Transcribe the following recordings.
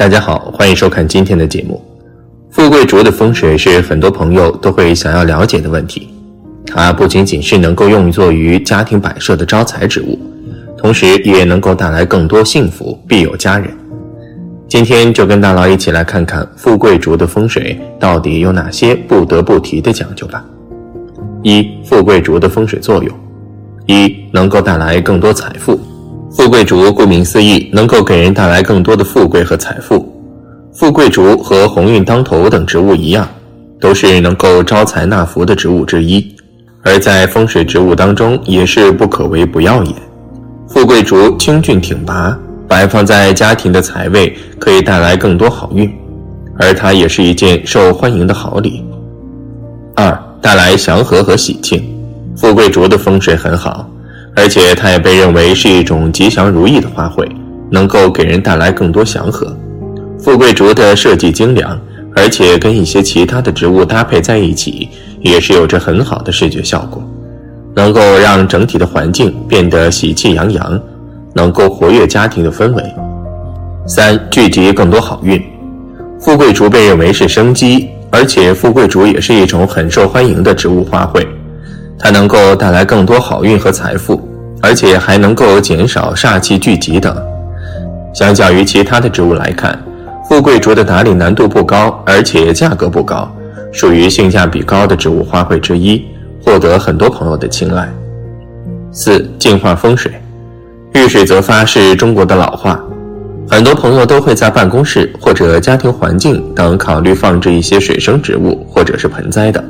大家好，欢迎收看今天的节目。富贵竹的风水是很多朋友都会想要了解的问题。它不仅仅是能够用作于家庭摆设的招财植物，同时也能够带来更多幸福，必有家人。今天就跟大佬一起来看看富贵竹的风水到底有哪些不得不提的讲究吧。一、富贵竹的风水作用：一、能够带来更多财富。富贵竹顾名思义，能够给人带来更多的富贵和财富。富贵竹和鸿运当头等植物一样，都是能够招财纳福的植物之一，而在风水植物当中也是不可为不要也。富贵竹清俊挺拔。摆放在家庭的财位可以带来更多好运，而它也是一件受欢迎的好礼。二，带来祥和和喜庆。富贵竹的风水很好，而且它也被认为是一种吉祥如意的花卉，能够给人带来更多祥和。富贵竹的设计精良，而且跟一些其他的植物搭配在一起，也是有着很好的视觉效果，能够让整体的环境变得喜气洋洋。能够活跃家庭的氛围。三、聚集更多好运。富贵竹被认为是生机，而且富贵竹也是一种很受欢迎的植物花卉，它能够带来更多好运和财富，而且还能够减少煞气聚集等。相较于其他的植物来看，富贵竹的打理难度不高，而且价格不高，属于性价比高的植物花卉之一，获得很多朋友的青睐。四、净化风水。遇水则发是中国的老话，很多朋友都会在办公室或者家庭环境等考虑放置一些水生植物或者是盆栽的。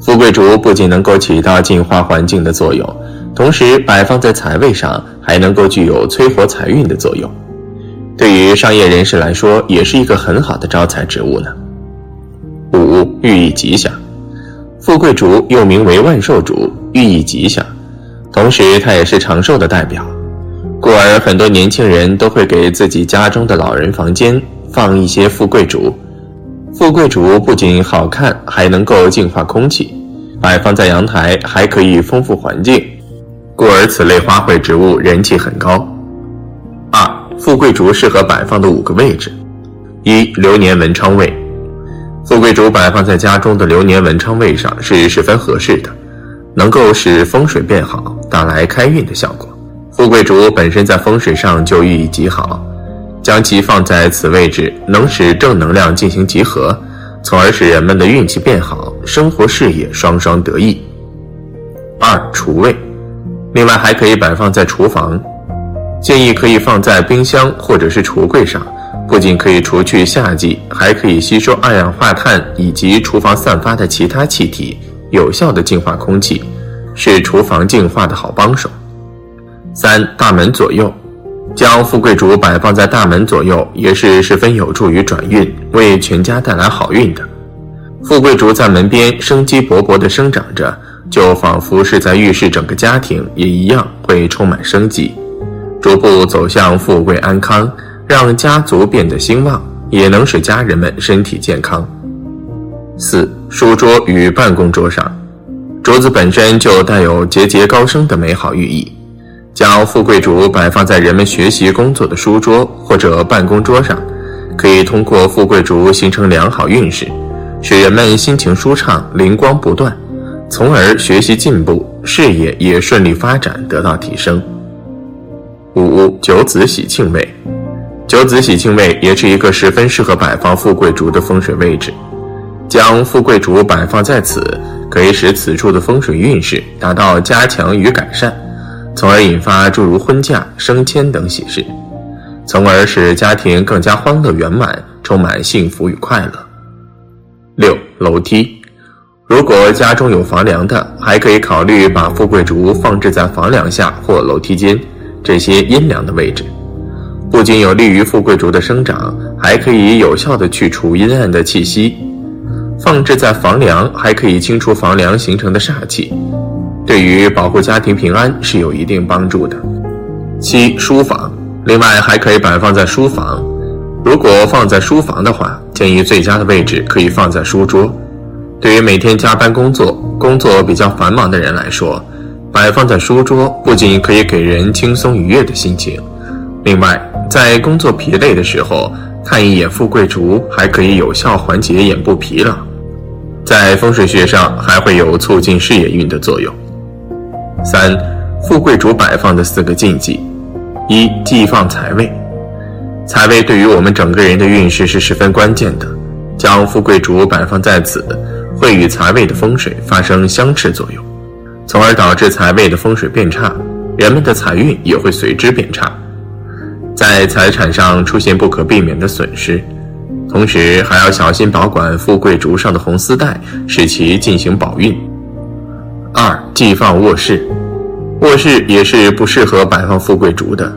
富贵竹不仅能够起到净化环境的作用，同时摆放在财位上还能够具有催活财运的作用，对于商业人士来说也是一个很好的招财植物呢。五寓意吉祥，富贵竹又名为万寿竹，寓意吉祥，同时它也是长寿的代表。故而，很多年轻人都会给自己家中的老人房间放一些富贵竹。富贵竹不仅好看，还能够净化空气，摆放在阳台还可以丰富环境。故而，此类花卉植物人气很高。二、富贵竹适合摆放的五个位置：一、流年文昌位。富贵竹摆放在家中的流年文昌位上是十分合适的，能够使风水变好，带来开运的效果。富贵竹本身在风水上就寓意极好，将其放在此位置，能使正能量进行集合，从而使人们的运气变好，生活事业双双得意。二厨卫，另外还可以摆放在厨房，建议可以放在冰箱或者是橱柜上，不仅可以除去夏季，还可以吸收二氧化碳以及厨房散发的其他气体，有效的净化空气，是厨房净化的好帮手。三大门左右，将富贵竹摆放在大门左右，也是十分有助于转运，为全家带来好运的。富贵竹在门边生机勃勃地生长着，就仿佛是在预示整个家庭也一样会充满生机，逐步走向富贵安康，让家族变得兴旺，也能使家人们身体健康。四书桌与办公桌上，竹子本身就带有节节高升的美好寓意。将富贵竹摆放在人们学习工作的书桌或者办公桌上，可以通过富贵竹形成良好运势，使人们心情舒畅、灵光不断，从而学习进步，事业也顺利发展，得到提升。五九子喜庆位，九子喜庆位也是一个十分适合摆放富贵竹的风水位置。将富贵竹摆放在此，可以使此处的风水运势达到加强与改善。从而引发诸如婚嫁、升迁等喜事，从而使家庭更加欢乐圆满，充满幸福与快乐。六楼梯，如果家中有房梁的，还可以考虑把富贵竹放置在房梁下或楼梯间这些阴凉的位置，不仅有利于富贵竹的生长，还可以有效的去除阴暗的气息。放置在房梁，还可以清除房梁形成的煞气。对于保护家庭平安是有一定帮助的。七书房，另外还可以摆放在书房。如果放在书房的话，建议最佳的位置可以放在书桌。对于每天加班工作、工作比较繁忙的人来说，摆放在书桌不仅可以给人轻松愉悦的心情，另外在工作疲累的时候，看一眼富贵竹还可以有效缓解眼部疲劳，在风水学上还会有促进事业运的作用。三、富贵竹摆放的四个禁忌：一、忌放财位。财位对于我们整个人的运势是十分关键的，将富贵竹摆放在此，会与财位的风水发生相斥作用，从而导致财位的风水变差，人们的财运也会随之变差，在财产上出现不可避免的损失，同时还要小心保管富贵竹上的红丝带，使其进行保运。二、忌放卧室，卧室也是不适合摆放富贵竹的。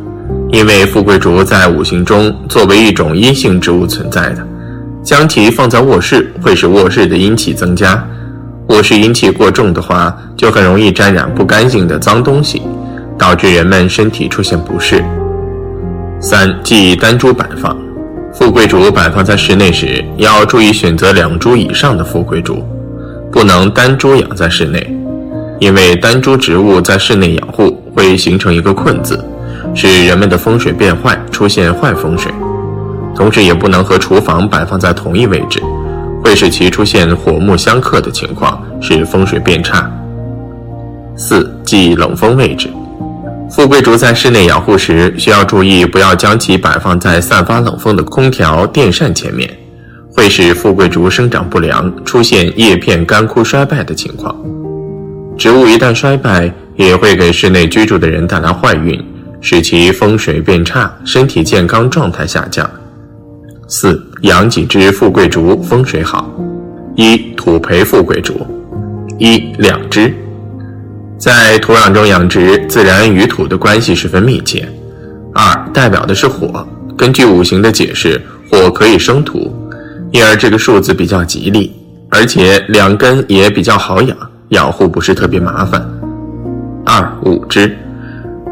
因为富贵竹在五行中作为一种阴性植物存在的，将其放在卧室会使卧室的阴气增加。卧室阴气过重的话，就很容易沾染不干净的脏东西，导致人们身体出现不适。三忌单株摆放，富贵竹摆放在室内时，要注意选择两株以上的富贵竹，不能单株养在室内，因为单株植物在室内养护会形成一个困字。使人们的风水变坏，出现坏风水，同时也不能和厨房摆放在同一位置，会使其出现火木相克的情况，使风水变差。四忌冷风位置，富贵竹在室内养护时，需要注意不要将其摆放在散发冷风的空调、电扇前面，会使富贵竹生长不良，出现叶片干枯衰败的情况。植物一旦衰败，也会给室内居住的人带来坏运。使其风水变差，身体健康状态下降。四养几只富贵竹风水好：一土培富贵竹，一两只。在土壤中养殖，自然与土的关系十分密切。二代表的是火，根据五行的解释，火可以生土，因而这个数字比较吉利，而且两根也比较好养，养护不是特别麻烦。二五只。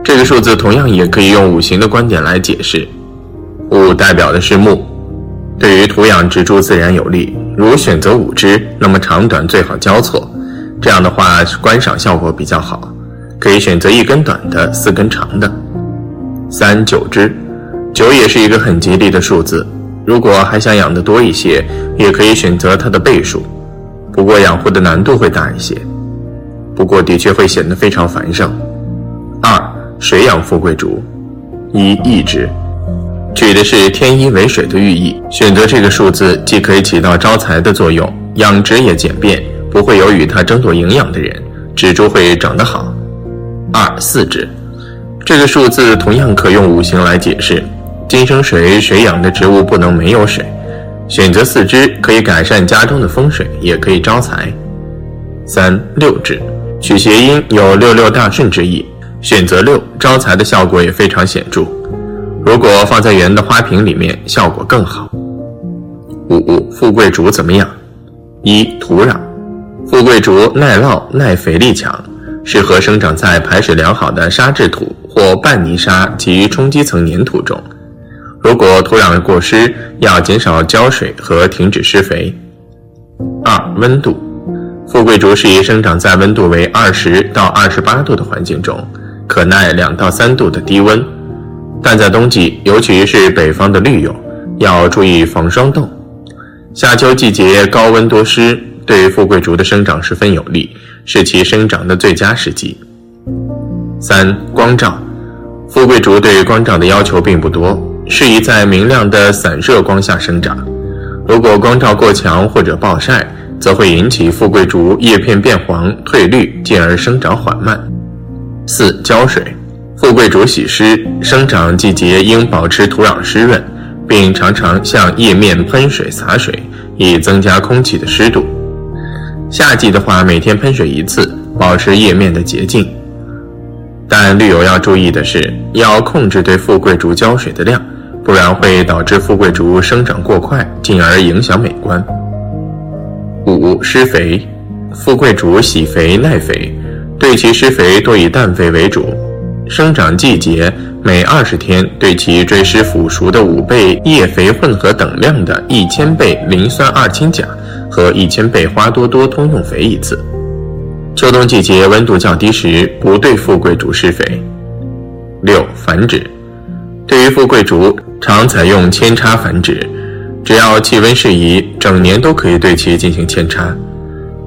这个数字同样也可以用五行的观点来解释，五代表的是木，对于土养植株自然有利。如选择五支，那么长短最好交错，这样的话观赏效果比较好。可以选择一根短的，四根长的。三九支，九也是一个很吉利的数字。如果还想养的多一些，也可以选择它的倍数，不过养护的难度会大一些，不过的确会显得非常繁盛。二。水养富贵竹，一意之，取的是天一为水的寓意。选择这个数字，既可以起到招财的作用，养殖也简便，不会有与它争夺营养的人，植株会长得好。二四支，这个数字同样可用五行来解释。金生水，水养的植物不能没有水。选择四支，可以改善家中的风水，也可以招财。三六支，取谐音，有六六大顺之意。选择六招财的效果也非常显著，如果放在圆的花瓶里面，效果更好。五富贵竹怎么样？一土壤，富贵竹耐涝耐肥力强，适合生长在排水良好的沙质土或半泥沙及冲积层粘土中。如果土壤过湿，要减少浇水和停止施肥。二温度，富贵竹适宜生长在温度为二十到二十八度的环境中。可耐两到三度的低温，但在冬季，尤其是北方的绿友，要注意防霜冻。夏秋季节高温多湿，对富贵竹的生长十分有利，是其生长的最佳时机。三光照，富贵竹对光照的要求并不多，适宜在明亮的散射光下生长。如果光照过强或者暴晒，则会引起富贵竹叶片变黄、褪绿，进而生长缓慢。四浇水，富贵竹喜湿，生长季节应保持土壤湿润，并常常向叶面喷水洒水，以增加空气的湿度。夏季的话，每天喷水一次，保持叶面的洁净。但绿友要注意的是，要控制对富贵竹浇水的量，不然会导致富贵竹生长过快，进而影响美观。五施肥，富贵竹喜肥耐肥。对其施肥多以氮肥为主，生长季节每二十天对其追施腐熟的五倍叶肥混合等量的一千倍磷酸二氢钾和一千倍花多多通用肥一次。秋冬季节温度较低时，不对富贵竹施肥。六繁殖，对于富贵竹常采用扦插繁殖，只要气温适宜，整年都可以对其进行扦插。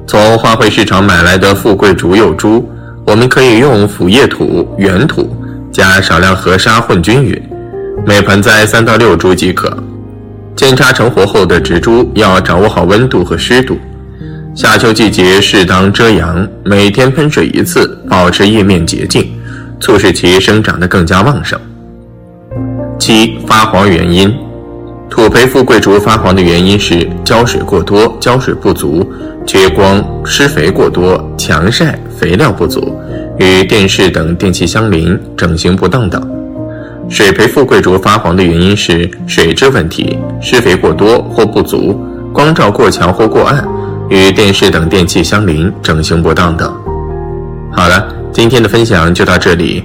从花卉市场买来的富贵竹幼株，我们可以用腐叶土、原土加少量河沙混均匀，每盆栽三到六株即可。扦插成活后的植株要掌握好温度和湿度，夏秋季节适当遮阳，每天喷水一次，保持叶面洁净，促使其生长得更加旺盛。七发黄原因，土培富贵竹发黄的原因是浇水过多、浇水不足、缺光、施肥过多、强晒、肥料不足，与电视等电器相邻、整形不当等。水培富贵竹发黄的原因是水质问题、施肥过多或不足、光照过强或过暗、与电视等电器相邻、整形不当等。好了，今天的分享就到这里，